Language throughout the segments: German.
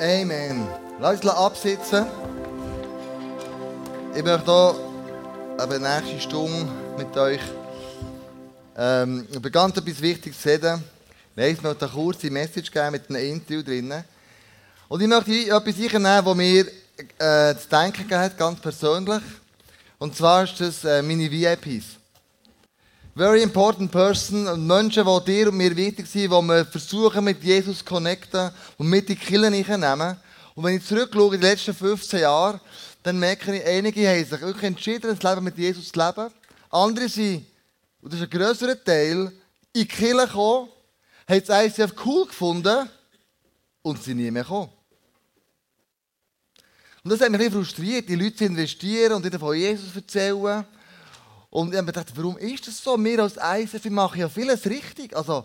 Amen. Lass uns absitzen. Ich möchte hier die nächste Stunde mit euch ähm, über ganz etwas Wichtiges reden. Ich möchte eine kurze Message geben mit einem Interview drinnen. Und ich möchte etwas einnehmen, das mir äh, zu denken gegeben ganz persönlich. Und zwar ist das äh, meine VIPs. Very important person Menschen, die dir und mir wichtig sind, die wir versuchen mit Jesus zu connecten und mit in die Kirche nehmen. Und wenn ich zurückschaue in die letzten 15 Jahre, dann merke ich, einige haben sich wirklich entschieden, das Leben mit Jesus zu leben. Andere sind, und das ist ein grösserer Teil, in die Kirche gekommen, haben das ICF cool gefunden und sind nie mehr gekommen. Und das hat mich ein bisschen frustriert. Die Leute investieren und ihnen von Jesus erzählen. Und ich habe mir gedacht, warum ist das so? Wir als ISF machen ja vieles richtig. Also,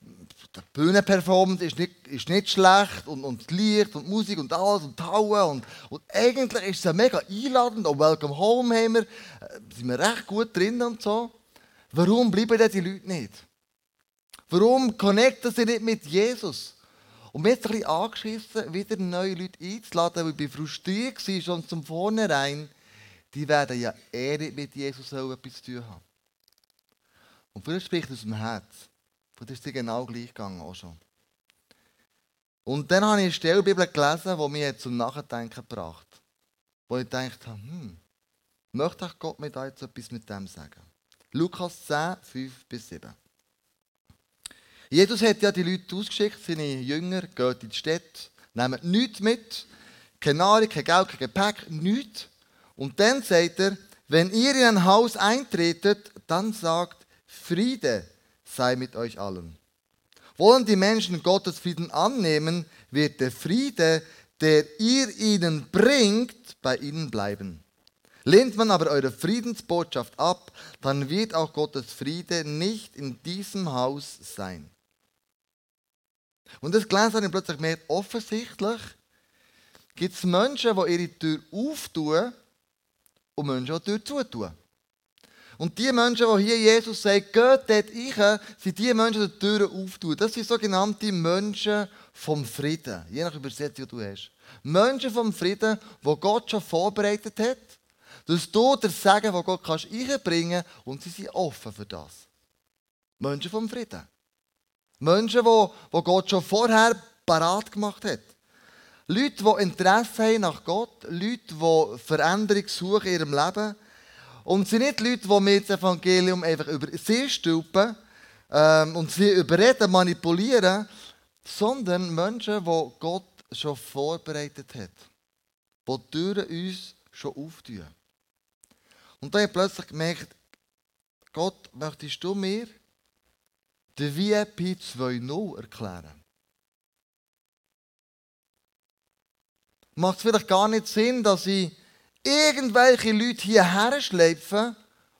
die Bühnenperformance ist nicht, ist nicht schlecht und, und das Licht und die Musik und alles und die Hauen und, und eigentlich ist es ja mega einladend und Welcome Home haben wir, äh, sind wir recht gut drin und so. Warum bleiben denn die Leute nicht? Warum connecten sie nicht mit Jesus? Und mir hat es ein bisschen angeschissen, wieder neue Leute einzuladen, weil ich frustriert war schon zum Vornherein, die werden ja eh nicht mit Jesus etwas zu tun haben. Und vielleicht spricht aus dem Herz. Vielleicht ist es genau gleich gegangen auch schon. Und dann habe ich eine Stellbibel gelesen, die mich zum Nachdenken gebracht hat. Wo ich gedacht habe, hm, möchte ich Gott mir da jetzt etwas mit dem sagen? Lukas 10, 5 bis 7. Jesus hat ja die Leute ausgeschickt, seine Jünger, geht in die Stadt, nehmen nichts mit, keine Nahrung, kein Geld, kein Gepäck, nichts. Und dann sagt er, wenn ihr in ein Haus eintretet, dann sagt, Friede sei mit euch allen. Wollen die Menschen Gottes Frieden annehmen, wird der Friede, der ihr ihnen bringt, bei ihnen bleiben. Lehnt man aber eure Friedensbotschaft ab, dann wird auch Gottes Friede nicht in diesem Haus sein. Und das gelesen habe ich plötzlich mehr offensichtlich gibt es Menschen, die ihre Tür auftun und Menschen, die die Tür zutun. Und die Menschen, die hier Jesus sagt, geht dort rein, sind die Menschen, die die Türen auftun. Das sind sogenannte Menschen vom Frieden. Je nach Übersetzung, die du hast. Menschen vom Frieden, wo Gott schon vorbereitet hat, dass du das Sagen von Gott kannst reinbringen und sie sind offen für das. Menschen vom Frieden. Menschen, die Gott schon vorher parat gemacht hat. Leute, die Interesse haben nach Gott, Leute, die Veränderung suchen in ihrem Leben. Und es sind nicht Leute, die mit dem Evangelium einfach über sie stülpen ähm, und sie überreden, manipulieren, sondern Menschen, die Gott schon vorbereitet hat. Die Türen uns schon auftun. Und dann habe ich plötzlich gemerkt, Gott, möchtest du mir den VIP 2.0 erklären? Macht es vielleicht gar nicht Sinn, dass ich irgendwelche Leute hierher schleife,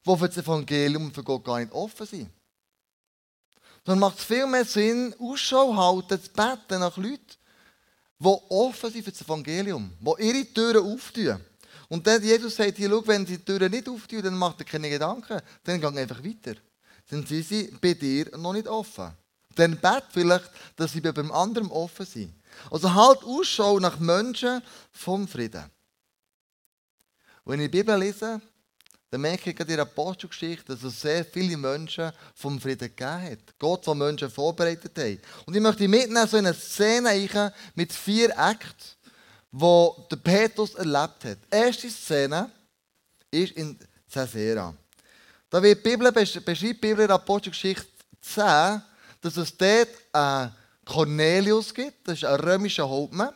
die für das Evangelium für Gott gar nicht offen sind. Sondern macht es viel mehr Sinn, Ausschau halten, zu beten nach Leuten, die offen sind für das Evangelium, die ihre Türen auftun. Und dann Jesus sagt, hier, schau, wenn sie die Türen nicht auftun, dann macht er keine Gedanken, dann geh einfach weiter. Dann sind sie bei dir noch nicht offen. Dann bet vielleicht, dass sie bei einem anderen offen sind. Also halt Ausschau nach Menschen vom Frieden. Wenn ich die Bibel lese, dann merke ich in der Apostelgeschichte, dass es sehr viele Menschen vom Frieden gegeben hat. Gott, die Menschen vorbereitet hat. Und ich möchte mitnehmen so eine Szene mit vier Akten, die der Petrus erlebt hat. Die erste Szene ist in Caesarea. Da wird die Bibel, beschreibt die Bibel in der Apostelgeschichte 10, dass es dort eine Cornelius gibt, das ist ein römischer Hauptmann.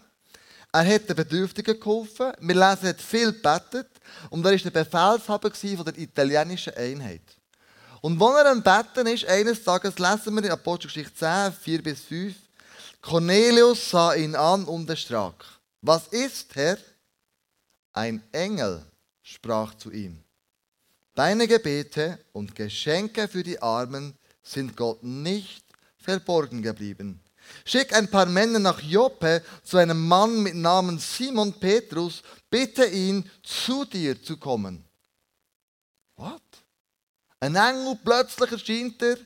Er hat den Bedürftigen geholfen. Wir lesen, er hat viel gebetet. Und er war der Befehlshaber von der italienischen Einheit. Und wo er am Betten ist, eines Tages lesen wir in Apostelgeschichte 10, 4 bis 5, Cornelius sah ihn an und erschrak. Was ist, Herr? Ein Engel sprach zu ihm. Deine Gebete und Geschenke für die Armen sind Gott nicht verborgen geblieben. Schick ein paar Männer nach Joppe zu einem Mann mit Namen Simon Petrus, bitte ihn, zu dir zu kommen. Was? Ein Engel plötzlich erscheint er.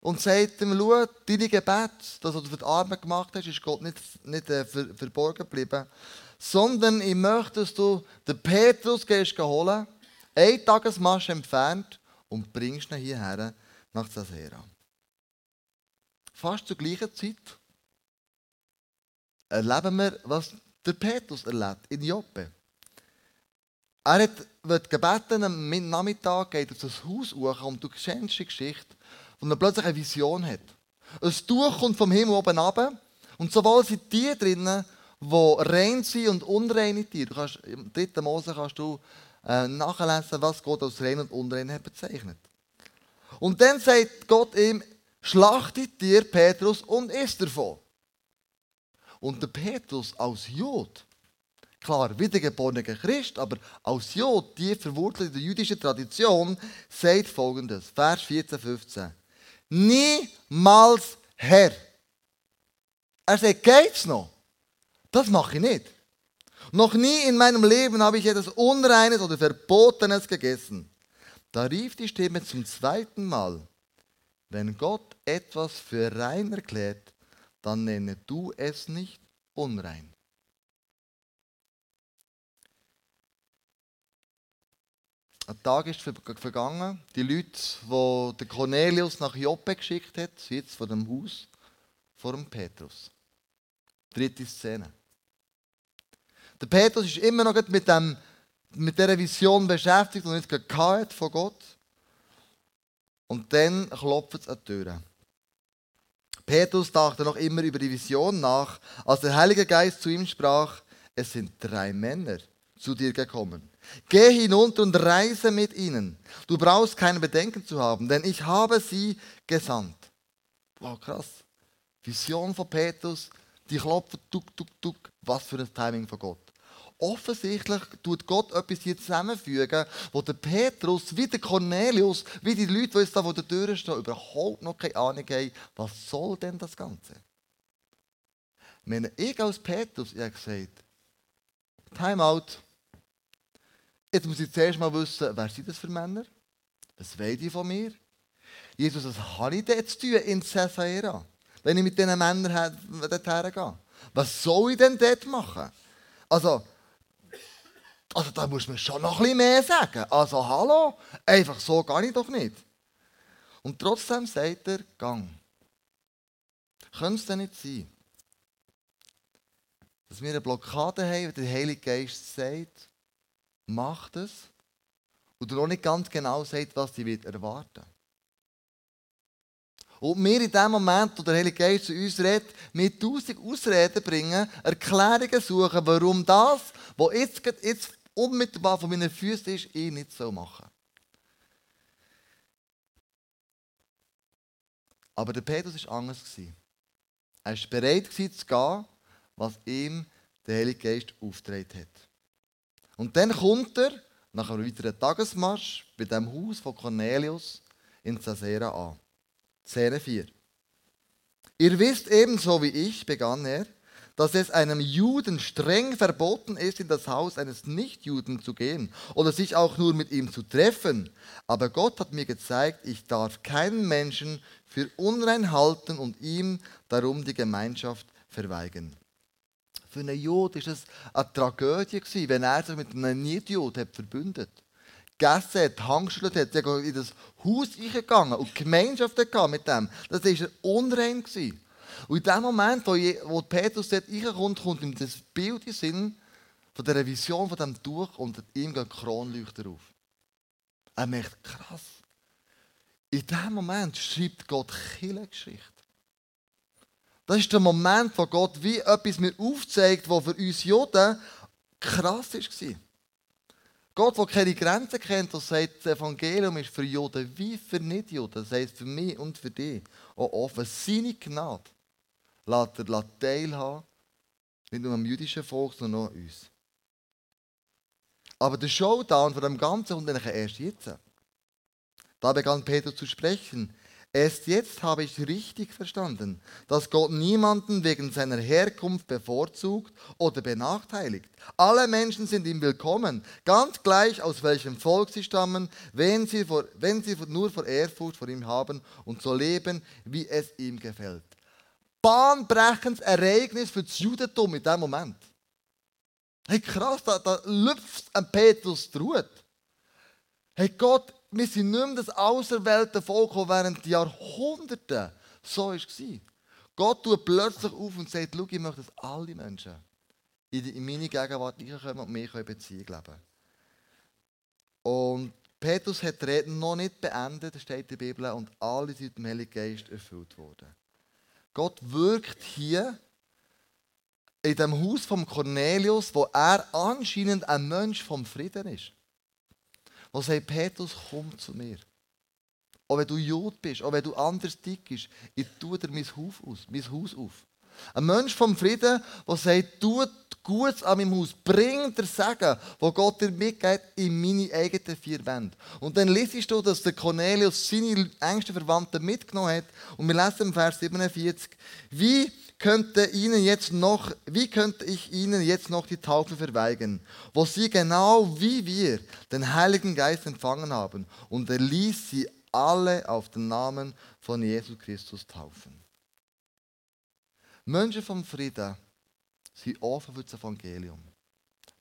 und sagt ihm, schau, deine Gebet, das, du für die Arme gemacht hast, ist Gott nicht, nicht äh, ver, verborgen geblieben, sondern ich möchte, dass du den Petrus gehst holen, ein Tagesmarsch entfernt und bringst ihn hierher nach Caesarea. Fast zur gleichen Zeit erleben wir, was der Petrus erlebt in Joppe. Er hat, wird gebeten, am Nachmittag geht auf das Haus hoch und du kennst die Geschichte, wo er plötzlich eine Vision hat. Ein Tuch kommt vom Himmel oben runter und sowohl sind die drinnen, die rein sind und unreine Tiere. Du kannst, Im dritten Mose kannst du äh, nachlesen, was Gott als rein und unrein hat bezeichnet. Und dann sagt Gott ihm, schlachte dir Petrus und isst davon. Und der Petrus als Jod, klar, wiedergeborener Christ, aber als Jod, die verwurzelt in der jüdischen Tradition, sagt folgendes, Vers 14, 15. Niemals Herr. Er sagt, geht's noch? Das mache ich nicht. Noch nie in meinem Leben habe ich etwas Unreines oder Verbotenes gegessen. Da rief die Stimme zum zweiten Mal, wenn Gott etwas für rein erklärt, dann nenne du es nicht unrein. Ein Tag ist vergangen. Die Leute, die der Cornelius nach Joppe geschickt hat, sitzen vor dem Haus vor dem Petrus. Dritte Szene. Der Petrus ist immer noch mit, dem, mit dieser Vision beschäftigt und nicht gehabt von Gott. Und dann klopft es an die Tür. Petrus dachte noch immer über die Vision nach, als der Heilige Geist zu ihm sprach, es sind drei Männer zu dir gekommen. Geh hinunter und reise mit ihnen. Du brauchst keine Bedenken zu haben, denn ich habe sie gesandt. Wow, krass. Vision von Petrus, die klopfen, tuk, tuk, tuk. Was für ein Timing von Gott offensichtlich tut Gott etwas hier zusammenfügen, wo der Petrus, wie der Cornelius, wie die Leute, die jetzt da vor der Tür stehen, überhaupt noch keine Ahnung haben, was soll denn das Ganze? Wenn ich als Petrus, ich habe gesagt, Time out. Jetzt muss ich zuerst mal wissen, wer sind das für Männer? Was wollen die von mir? Jesus, was habe ich denn zu tun in Caesarea, wenn ich mit diesen Männern dorthin gehe? Was soll ich denn dort machen? Also, also da muss man schon noch ein bisschen mehr sagen. Also hallo, einfach so gehe ich doch nicht. Und trotzdem sagt er, gang. Könnte es denn nicht sein, dass wir eine Blockade haben, wenn der Heilige Geist sagt, macht es, und er noch nicht ganz genau sagt, was sie wird erwarten und wir in dem Moment, wo der Heilige Geist zu uns redet, mit tausend Ausreden bringen, Erklärungen suchen, warum das, was jetzt, jetzt unmittelbar von meinen Füßen ist, ich nicht so machen. Aber der Petrus war anders. Er war bereit zu gehen, was ihm der Heilige Geist aufgetragen hat. Und dann kommt er, nach einem weiteren Tagesmarsch, bei dem Haus von Cornelius in Caesarea an. Szene 4. Ihr wisst ebenso wie ich, begann er, dass es einem Juden streng verboten ist, in das Haus eines Nichtjuden zu gehen oder sich auch nur mit ihm zu treffen. Aber Gott hat mir gezeigt, ich darf keinen Menschen für unrein halten und ihm darum die Gemeinschaft verweigern. Für einen Jud ist es eine Tragödie wenn er sich mit einem Nichtjud verbündet gegessen hat, Handgeschüttelt hat, in das Haus reingegangen und Gemeinschaft mit dem. Das war unrein. Und in dem Moment, wo, wo Petrus dort reinkommt, kommt ihm das Bild in Sinn von der Vision von diesem Tuch und ihm gehen Kronleuchter auf. Er merkt, krass. In dem Moment schreibt Gott Geschichte. Das ist der Moment, wo Gott wie etwas mir aufzeigt, was für uns Juden krass war. Gott, der keine Grenzen kennt und sagt, das Evangelium ist für Juden wie für Nicht-Juden. Das heißt für mich und für dich auch offen. Seine Gnade lässt er teilhaben, nicht nur am jüdischen Volk, sondern auch uns. Aber der Showdown von dem Ganzen kommt eigentlich erst jetzt. Da begann Peter zu sprechen. Erst jetzt habe ich richtig verstanden, dass Gott niemanden wegen seiner Herkunft bevorzugt oder benachteiligt. Alle Menschen sind ihm willkommen, ganz gleich aus welchem Volk sie stammen, wenn sie, vor, wenn sie nur vor Ehrfurcht vor ihm haben und so leben, wie es ihm gefällt. Bahnbrechendes Ereignis für das Judentum in diesem Moment. Hey, krass, da, da lüpft ein Petrus die Ruhe. Hey, Gott wir sind nicht mehr das auserwählte Volk, das während Jahrhunderten so war. Gott tut plötzlich auf und sagt, schau, ich möchte, dass alle Menschen in meine Gegenwart kommen und mich Beziehung leben Und Petrus hat die Rede noch nicht beendet, steht in der Bibel, und alle sind mit dem Heiligen Geist erfüllt worden. Gott wirkt hier in dem Haus von Cornelius, wo er anscheinend ein Mensch vom Frieden ist wo sagt, Petrus, komm zu mir. Auch wenn du Jod bist, auch wenn du anders dick bist, ich tue dir mein Haus, aus, mein Haus auf. Ein Mensch vom Frieden, der sagt, tut Gutes an meinem Haus, bring dir Segen, wo Gott dir mitgeht, in meine eigenen vier Wände. Und dann liest du, dass der Cornelius seine engsten Verwandten mitgenommen hat. Und wir lesen im Vers 47, wie könnte ihnen jetzt noch, wie könnte ich ihnen jetzt noch die Taufe verweigern, wo sie genau wie wir den Heiligen Geist empfangen haben? Und er ließ sie alle auf den Namen von Jesus Christus taufen. Menschen vom Frieden sind offen für das Evangelium.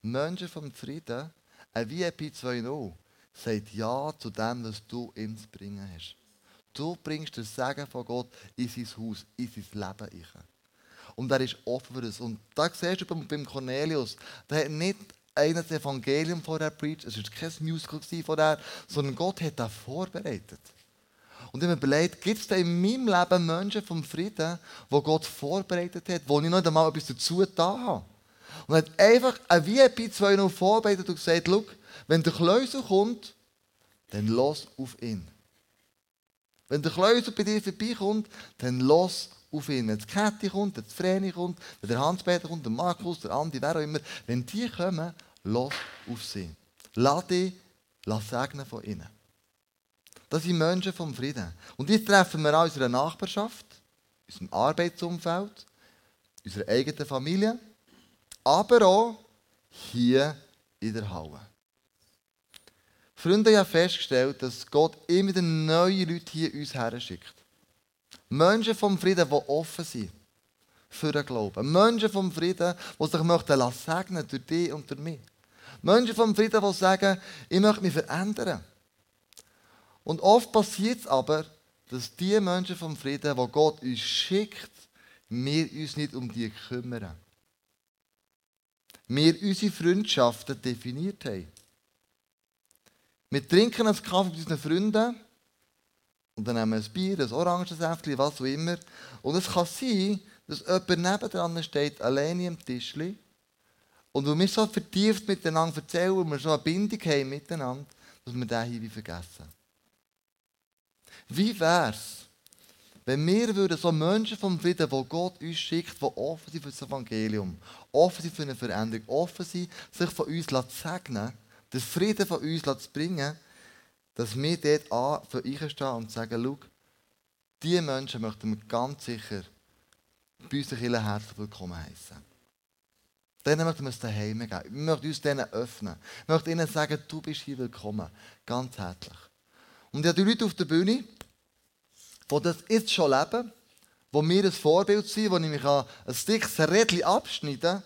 Menschen vom Frieden, ein VIP 2.0, sagt Ja zu dem, was du ins Bringen hast. Du bringst den Segen von Gott in sein Haus, in sein Leben. Rein. Und er ist offen für das. Und da siehst du beim Cornelius, der hat nicht einer das Evangelium vorher preacht, es war kein Musical vorher, sondern Gott hat das vorbereitet. Und ich habe mir überlegt, gibt es da in meinem Leben Menschen vom Frieden, wo Gott vorbereitet hat, wo ich noch einmal etwas dazu da habe? Und hat einfach ein VIP 2.0 vorbereitet und gesagt, schau, wenn der Kleusel kommt, dann los auf ihn. Wenn der Kleusel bei dir vorbeikommt, dann los auf ihn. Wenn die Kette kommt, wenn die Vreni kommt, wenn der Hans-Peter kommt, der Markus, der Andi, wer auch immer, wenn die kommen, los auf sie. Lass dich lass segnen von ihnen. Das sind Menschen vom Frieden. Und die treffen wir auch in unserer Nachbarschaft, in unserem Arbeitsumfeld, in unserer eigenen Familie, aber auch hier in der Halle. Freunde haben festgestellt, dass Gott immer wieder neue Leute hier uns her schickt. Menschen vom Frieden, die offen sind für den Glauben. Menschen vom Frieden, die sich möchten segnen durch dich und durch mich. Menschen vom Frieden, die sagen, ich möchte mich verändern. Und oft passiert es aber, dass die Menschen vom Frieden, die Gott uns schickt, wir uns nicht um die kümmern. Wir unsere Freundschaften definiert haben. Wir trinken einen Kaffee mit unseren Freunden und dann nehmen wir ein Bier, ein Orangensäftchen, was auch immer. Und es kann sein, dass jemand nebendran steht, alleine am Tischli. Und weil wir so vertieft miteinander erzählen und wir so eine Bindung haben miteinander, dass wir diesen Hinweis vergessen. Wie wäre es, wenn wir würden so Menschen vom Frieden, die Gott uns schickt, die offen sind für das Evangelium, offen sind für eine Veränderung, offen sind, sich von uns zu segnen, den Frieden von uns zu bringen, dass wir dort an für einstehen und sagen, schau, diese Menschen möchten wir ganz sicher bei uns herzlich willkommen heißen. Denen möchten wir es daheim geben. Wir möchten uns denen öffnen. Wir möchten ihnen sagen, du bist hier willkommen. Ganz herzlich. Und ich habe die Leute auf der Bühne, die das jetzt schon leben, die mir ein Vorbild sind, wo ich mich ein dickes Rädchen abschneiden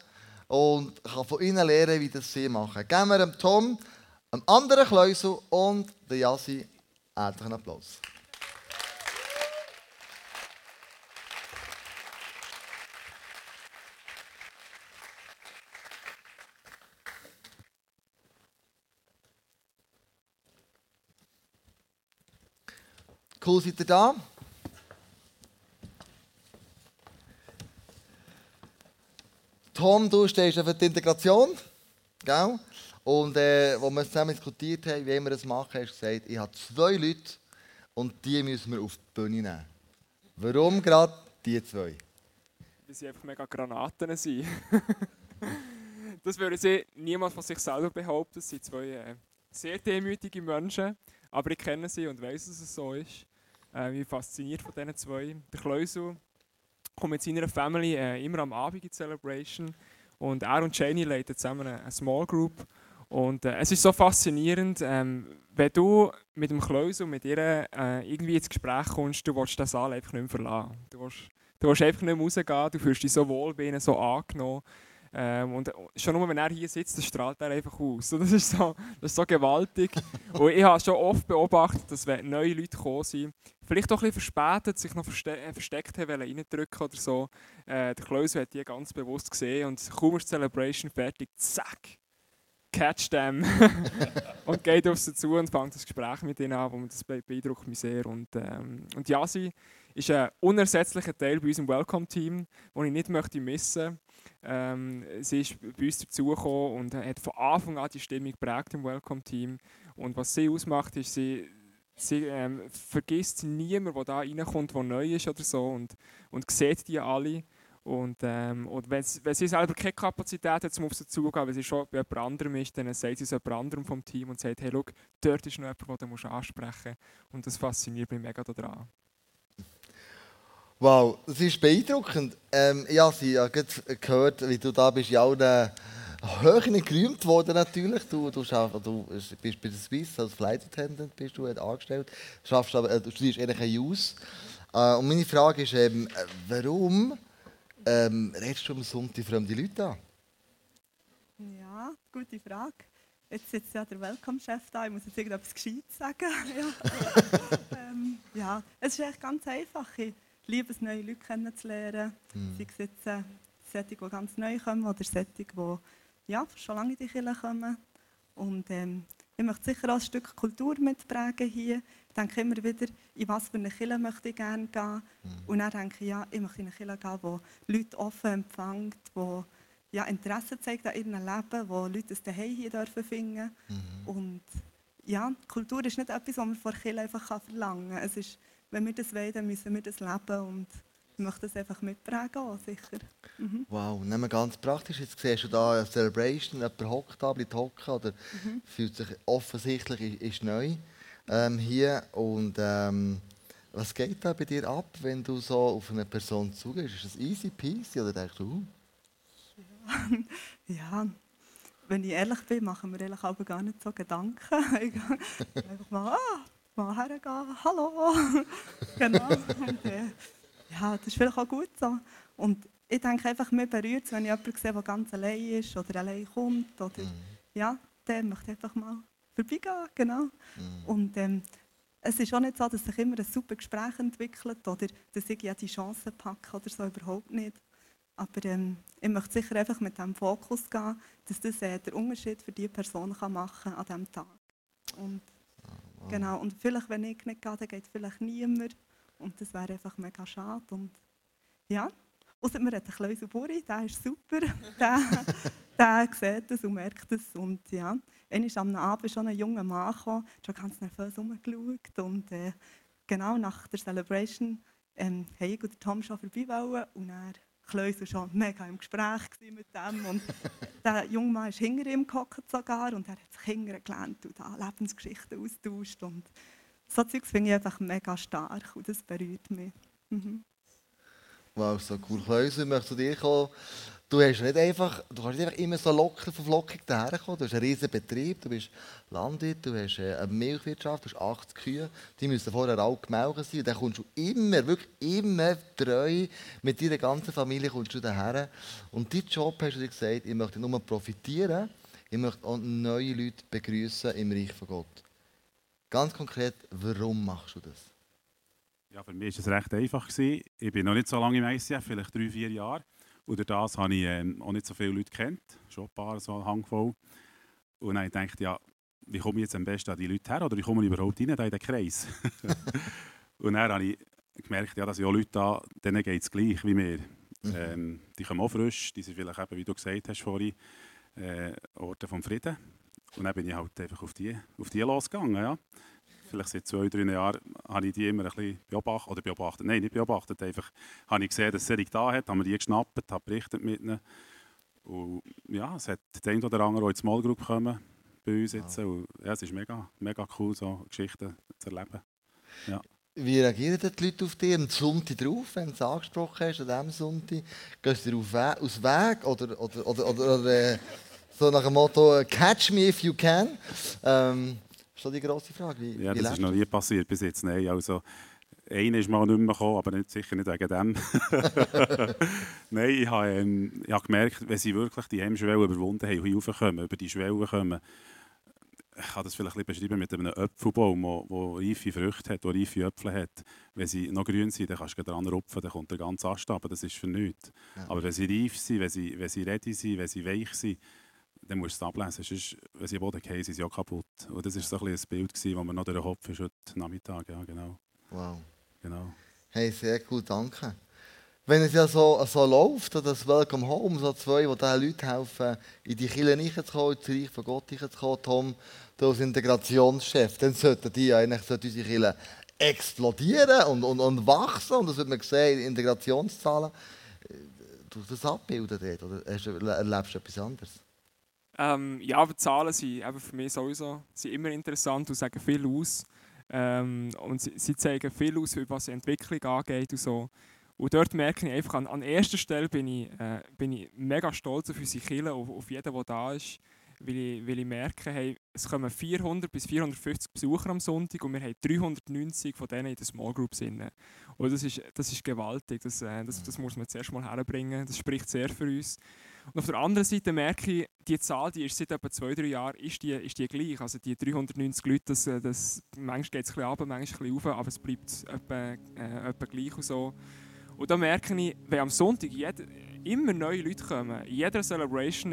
und kann von ihnen lernen, wie das sie machen. Geben wir dem Tom einem anderen Kleusel und der Yassi herzlichen Applaus. Cool, seid ihr da? Tom, du stehst für die Integration. Gell? Und äh, als wir zusammen diskutiert haben, wie wir das machen, hast du gesagt, ich habe zwei Leute und die müssen wir auf die Bühne nehmen. Warum gerade die zwei? Weil sie einfach mega Granaten sind. das würde sie niemand von sich selber behaupten. Das sind zwei äh, sehr demütige Menschen, aber ich kenne sie und weiß, dass es so ist. Äh, ich fasziniert von diesen zwei. Der Kleusel kommt mit seiner Family äh, immer am Abend in Celebration und er und Janie leiten zusammen eine, eine Small Group. Und äh, es ist so faszinierend, ähm, wenn du mit dem Kleusel, mit ihr äh, irgendwie ins Gespräch kommst, du willst den Saal einfach nicht mehr verlassen. Du willst, du willst einfach nicht mehr rausgehen, du fühlst dich so wohl bei ihnen, so angenommen. Ähm, und schon nur, wenn er hier sitzt, das strahlt er einfach aus. Und das, ist so, das ist so gewaltig. und ich habe schon oft beobachtet, dass wenn neue Leute gekommen sind, vielleicht auch ein bisschen verspätet, sich noch verste äh, versteckt haben, reindrücken oder so. Äh, der Klaus hat die ganz bewusst gesehen und kaum ist die Celebration fertig, zack, catch them und geht auf sie zu und fängt das Gespräch mit ihnen an und das beeindruckt mich sehr. Und, ähm, und Yasi ist ein unersetzlicher Teil bei unserem Welcome-Team, den ich nicht möchte missen ähm, Sie ist bei uns dazugekommen und hat von Anfang an die Stimmung geprägt im Welcome-Team. Und was sie ausmacht, ist, sie, sie ähm, vergisst niemanden, der da reinkommt, der neu ist oder so und, und sieht die alle und, ähm, und wenn, sie, selber keine Kapazität hat, um auf sie zugehen, wenn sie schon bei jemand anderem ist, dann sagt sie es jemand anderem vom Team und sagt, hey, schau, dort ist noch jemand, den du ansprechen musst. Und das fasziniert mich mega daran. Wow, das ist beeindruckend. Ähm, ich habe ja gehört, wie du da bist, ja auch Höhen gerühmt worden natürlich. Du, du, schaffst, du bist bei der Swiss als Flight Attendant bist du angestellt. Schaffst aber, äh, du studierst kein Use. Äh, und meine Frage ist eben, äh, warum ähm, redest du am Sonntag fremde Leute an? Ja, gute Frage. Jetzt sitzt ja der Welcome-Chef da, ich muss jetzt irgendetwas Gescheites sagen. ja. ähm, ja, es ist echt ganz einfach. Ich liebe es, neue Leute kennenzulernen. Mhm. Sei es jetzt äh, solche, die ganz neu kommen oder solche, die ja, schon lange in die Kirche kommen. Und ähm, ich möchte sicher auch ein Stück Kultur mitprägen hier. Ich denke immer wieder, in was für eine Kirche möchte ich gerne gehen. Mhm. Und dann denke ich, ja, ich möchte in eine Kirche gehen, wo Leute offen empfängt, wo ja, Interesse zeigt an ihrem Leben, wo Leute das Daheim hier dürfen finden. Mhm. Und ja, Kultur ist nicht etwas, was man von Kirche einfach verlangen kann. Es ist, wenn wir das wollen, dann müssen wir das leben. Und ich möchte das einfach mitprägen, auch, sicher. Mhm. Wow, nehmen wir ganz praktisch. Jetzt siehst du da eine Celebration, jemand hockt da, bleibt hocken oder mhm. fühlt sich offensichtlich, ist, neu ähm, hier. Und ähm, was geht da bei dir ab, wenn du so auf eine Person zugehst? Ist das easy peasy oder denkst du, uh? ja. ja, wenn ich ehrlich bin, machen wir ehrlich aber gar nicht so Gedanken. einfach mal, ah, mal hergehen, hallo. genau. Und, äh, ja, das ist vielleicht auch gut so. Und ich denke einfach, mir berührt es, wenn ich jemanden sehe, der ganz allein ist oder allein kommt. Oder, mhm. Ja, der möchte einfach mal vorbeigehen, genau. Mhm. Und ähm, es ist auch nicht so, dass sich immer ein super Gespräch entwickelt oder dass ich ja die Chancen packe oder so, überhaupt nicht. Aber ähm, ich möchte sicher einfach mit dem Fokus gehen, dass das äh, der Unterschied für die Person kann machen an diesem Tag. Und, genau, und vielleicht, wenn ich nicht gehe, dann geht vielleicht niemand. Und das wäre einfach mega schade. Und ja, außer man hat einen kleinen Buri, der ist super. der, der sieht das und merkt es. Und ja, einmal am Abend schon ein junger Mann gekommen, schon ganz nervös rumgeschaut. Und äh, genau nach der Celebration ähm, haben ich und Tom schon vorbei wollen. Und er Kleusel schon mega im Gespräch mit dem. Und der junge Mann ist hinter ihm gehockt sogar und er hat sich hinterher gelernt und da Lebensgeschichten austauscht. Und so Zeugs finde ich einfach mega stark und das berührt mich. Mhm. Wow, so cool. Kleusel, ich möchte zu dir kommen. Du hast nicht einfach, du kannst nicht einfach immer so locker verflockig daherkommen. Du hast einen riesen Betrieb, du bist Landwirt, du hast äh, eine Milchwirtschaft, du hast 80 Kühe, die müssen vorher auch gemeldet sein. Und dann kommst du immer, wirklich immer treu mit deiner ganzen Familie kommst du daher. Und dein Job, hast du dir gesagt, ich möchte nur profitieren, ich möchte auch neue Leute begrüßen im Reich von Gott. Ganz konkret, warum machst du das? Ja, für mich war es recht einfach. Ich bin noch nicht so lange im ICF, vielleicht drei, vier Jahre. Und durch das habe ich ähm, auch nicht so viele Leute kennt, schon ein paar, so eine Handvoll. Und dann habe ich ja, wie komme ich jetzt am besten an die Leute her oder wie komme ich überhaupt rein in den Kreis? und dann habe ich gemerkt, ja, dass ja Leute da, denen geht es gleich wie mir. Mhm. Ähm, die kommen auch frisch, die sind vielleicht eben, wie du gesagt hast vorhin, äh, Orte vom Frieden. Und dann bin ich halt einfach auf die, auf die losgegangen. Ja vielleicht seit zwei, drei Jahren, habe ich die immer ein bisschen beobachtet, oder beobachtet, nein, nicht beobachtet, einfach habe ich gesehen, dass sie da hat, haben wir die geschnappt, habe berichtet mit ihnen. Und ja, es hat den oder anderen, die in Small Group kommen, bei uns jetzt. Und, ja, es ist mega, mega cool, so Geschichten zu erleben. Ja. Wie reagieren die Leute auf dich am Sonntag drauf, wenn du es angesprochen hast, an diesem Sonntag? Gehst du auf We aus Weg oder, oder, oder, oder, oder äh, so nach dem Motto «Catch me if you can»? Ähm, ist so die grosse Frage. Wie, Ja, wie das ist noch nie passiert bis jetzt. Nein, also, einer ist mal nicht mehr gekommen, aber nicht, sicher nicht wegen dem. Nein, ich habe, ähm, ich habe gemerkt, wenn sie wirklich die Hemmschwelle überwunden haben hier raufkommen, über die Schwelle kommen, ich kann das vielleicht ein bisschen beschreiben mit einem Apfelbaum, der, der reife Früchte hat, der reife Äpfel hat. Wenn sie noch grün sind, dann kannst du dran rupfen, dann kommt der ganze Ast ab, das ist für nichts. Ja. Aber wenn sie reif sind, wenn sie, wenn sie ready sind, wenn sie weich sind, dann musst du es ablesen. Sonst, wenn sie Boden fallen, sind sie auch kaputt. Und das war so ein, ein Bild, das mir noch durch den Kopf ist heute Nachmittag. Ja, genau. Wow. genau. Hey, sehr cool, danke. Wenn es ja so, so läuft, das Welcome Home, so zwei, die diesen Leuten helfen, in die Kirche reinzukommen, ins Reich von Gott reinzukommen, Tom, du als Integrationschef, dann sollten die eigentlich sollten unsere Kirche explodieren und, und, und wachsen. Und das wird man sehen in Integrationszahlen. Du das abbilden dort, oder erlebst du etwas anderes? Ähm, ja, aber Zahlen sind für mich sowieso sind immer interessant und sagen viel aus. Ähm, und sie, sie zeigen viel aus, was die Entwicklung angeht und so. Und dort merke ich einfach, an, an erster Stelle bin ich, äh, bin ich mega stolz auf unsere Kirche, auf, auf jeden, der da ist. Weil ich, weil ich merke, hey, es kommen 400 bis 450 Besucher am Sonntag und wir haben 390 von denen in den Small Groups. Und das ist, das ist gewaltig, das, äh, das, das muss man zuerst mal herbringen, das spricht sehr für uns. Und auf der anderen Seite merke ich, die Zahl, die ist seit etwa zwei, drei Jahren, ist die, ist die gleich. Also die 390 Leute, das, äh, das, manchmal geht es ein bisschen runter, manchmal ein bisschen rauf, aber es bleibt etwa, äh, etwa gleich und so. Und da merke ich, wenn am Sonntag jeder, immer neue Leute kommen, in jeder Celebration,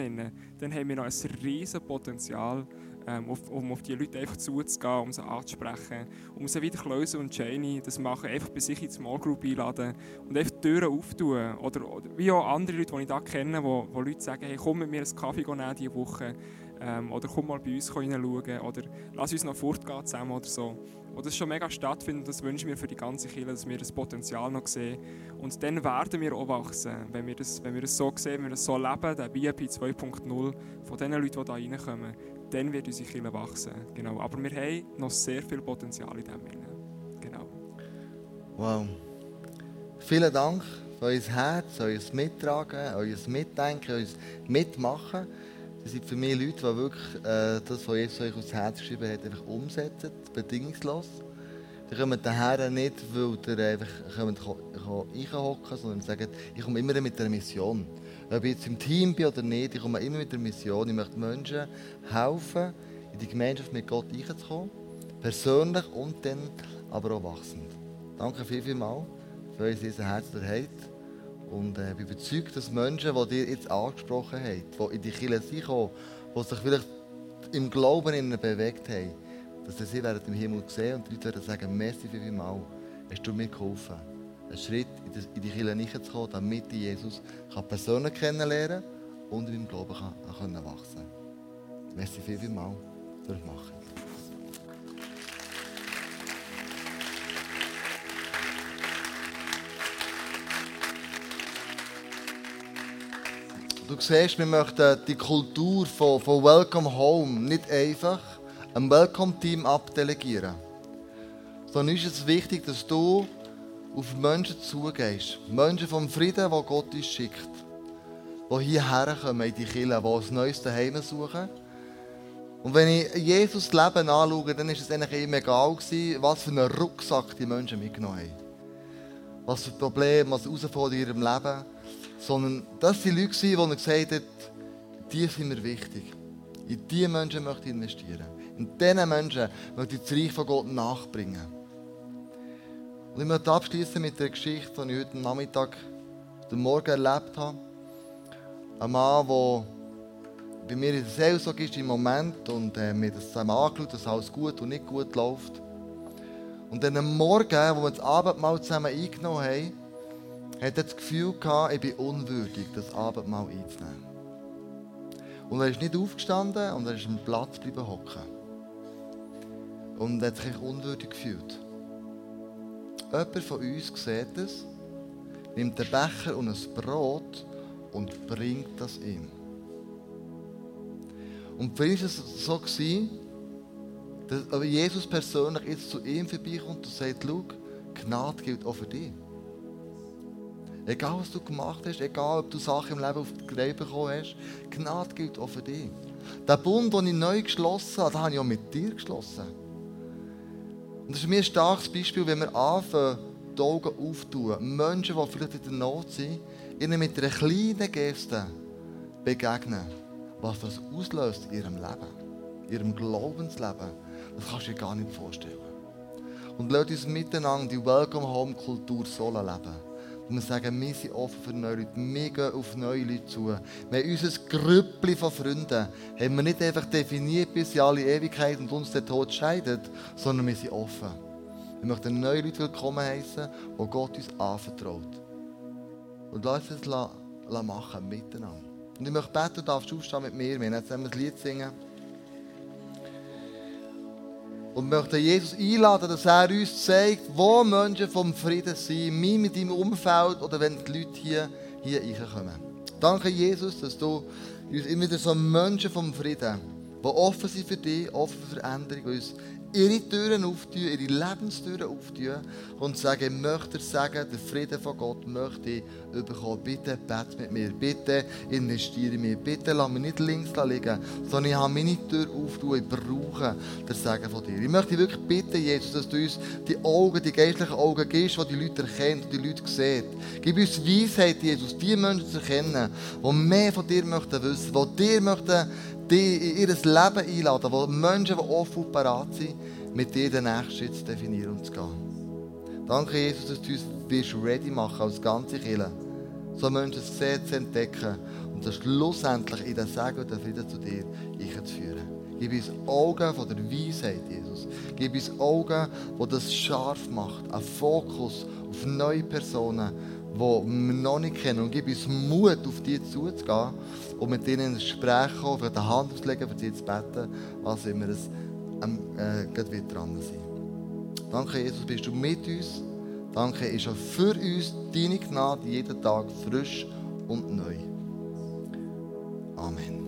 dann haben wir noch ein riesen Potenzial, ähm, auf, um auf die Leute einfach zuzugehen, um sie anzusprechen, um sie wieder Klöse und Janie das machen, einfach bei sich in die Small Group einladen und einfach die Türen auftun. Oder, oder wie auch andere Leute, die ich da kenne, wo, wo Leute sagen, hey, komm mit mir einen Kaffee nehmen diese Woche ähm, oder komm mal bei uns reinschauen oder lass uns noch fortgehen zusammen oder so. Und das schon mega stattfindet, das wünsche ich mir für die ganze Kirche, dass wir das Potenzial noch sehen. Und dann werden wir auch wachsen, wenn wir das, wenn wir das so sehen, wenn wir das so leben, der BIP 2.0 von den Leuten, die da reinkommen, dann wird unsere Kirche wachsen. Genau. Aber wir haben noch sehr viel Potenzial in dem. Genau. Wow. Vielen Dank für euer Herz, euer Mittragen, euer Mitdenken, euer Mitmachen. Das sind für mich Leute, die wirklich äh, das, was Jesus euch aufs Herz geschrieben hat, einfach umsetzen, bedingungslos. Die kommen daher nicht, weil ihr einfach reinhocken sondern sagen, ich komme immer mit einer Mission. Ob ich jetzt im Team bin oder nicht, ich komme immer mit einer Mission. Ich möchte Menschen helfen, in die Gemeinschaft mit Gott reinzukommen. Persönlich und dann aber auch wachsend. Danke viel, viel mal für unser Herz, ihr habt. Und äh, ich bin überzeugt, dass Menschen, die ihr jetzt angesprochen habt, die in die Kirche sind die sich vielleicht im Glauben innen bewegt haben, dass sie werden im Himmel sehen und die Leute werden sagen, merci viel, viel mal, hast du mir geholfen, einen Schritt in die, Kirche reinzukommen, damit ich Jesus kann persönlich kennenlernen und in meinem Glauben kann, kann wachsen kann. Merci viel, viel mal fürs Machen. Du siehst, wir möchten die Kultur von, von Welcome Home nicht einfach einem Welcome-Team abdelegieren. Sondern ist es wichtig, dass du auf Menschen zugehst. Menschen vom Frieden, wo Gott uns schickt. Die hierher kommen in die Kirche, die ein neues Heim suchen. Und wenn ich Jesus Leben anschaue, dann ist es eigentlich ihm egal gewesen, was für einen Rucksack die Menschen mitgenommen haben. Was für Probleme, was Herausforderungen in ihrem Leben. Sondern das waren Leute, die gesagt hat, die sind mir wichtig. In diese Menschen möchte ich investieren. In diesen Menschen möchte ich das Reich von Gott nachbringen. Und ich möchte abschließen mit der Geschichte, die ich heute Nachmittag, heute Morgen erlebt habe. Ein Mann, der bei mir in der Seelsorge ist im Moment und äh, mir das zusammen angeschaut, dass alles gut und nicht gut läuft. Und dann am Morgen, wo wir das Abendmahl zusammen eingenommen haben, hat er das Gefühl gehabt, ich bin unwürdig, das Abendmahl einzunehmen. Und er ist nicht aufgestanden und er ist am Platz bleiben hocken. Und er hat sich unwürdig gefühlt. Jemand von uns sieht es, nimmt den Becher und ein Brot und bringt das ihm. Und für ihn war es so, dass Jesus persönlich jetzt zu ihm vorbeikommt und sagt, schau, Gnade gilt auch für dich. Egal, was du gemacht hast, egal, ob du Sachen im Leben auf die Reihe bekommen hast, Gnade gilt auch für dich. Der Bund, den ich neu geschlossen habe, den habe ich auch mit dir geschlossen. Und das ist mir ein starkes Beispiel, wenn wir anfangen, die Augen auftun. Menschen, die vielleicht in der Not sind, ihnen mit einer kleinen Geste begegnen. Was das auslöst in ihrem Leben, in ihrem Glaubensleben, das kannst du dir gar nicht vorstellen. Und lasst uns miteinander die Welcome Home Kultur so leben. Und wir sagen, wir sind offen für neue Leute. Wir gehen auf neue Leute zu. Wir haben unser Grüppli von Freunden haben wir nicht einfach definiert bis in alle Ewigkeit und uns der Tod scheidet, sondern wir sind offen. Wir möchten neue Leute willkommen heißen, die Gott uns anvertraut. Und lass das machen, miteinander. Und ich möchte beten, du darfst aufstehen mit mir. Wir werden jetzt ein Lied singen. Und möchte Jesus einladen, dass er uns zeigt, wo Menschen vom Frieden sind, mir mit deinem Umfeld oder wenn die Leute hier, hier reinkommen. Danke, Jesus, dass du uns immer wieder so Menschen vom Frieden, die offen sind für dich, offen für Veränderung, uns ihre Türen auftun, ihre Lebenstüren auftun und sagen, ich möchte sagen, der Frieden von Gott möchte ich bekommen. Bitte bete mit mir, bitte investiere in mich, bitte lass mich nicht links liegen, sondern ich habe meine Tür auftun, ich brauche das Sagen von dir. Ich möchte wirklich bitten, Jesus, dass du uns die Augen, die geistlichen Augen gibst, die die Leute erkennen, die die Leute sehen. Gib uns Weisheit, Jesus, die Menschen zu erkennen, die mehr von dir möchten wissen, die dir möchten die in ihr Leben einladen, wo Menschen, die offen und parat sind, mit dir den nächsten Schritt zu definieren und zu gehen. Danke, Jesus, dass du uns ready machen als ganze Kirche, so Menschen sehen, zu entdecken und das schlussendlich in den Segen und den Frieden zu dir einzuführen. Gib uns Augen von der Weisheit, Jesus. Gib uns Augen, die das scharf macht, einen Fokus auf neue Personen, die wir noch nicht kennen. Und gib uns Mut, auf die zuzugehen und mit ihnen ins Gespräch kommen, für die Hand auszulegen, für sie zu beten, als immer es ähm, äh, wieder dran sein. Danke, Jesus, bist du mit uns. Danke, ist auch für uns deine Gnade jeden Tag frisch und neu. Amen.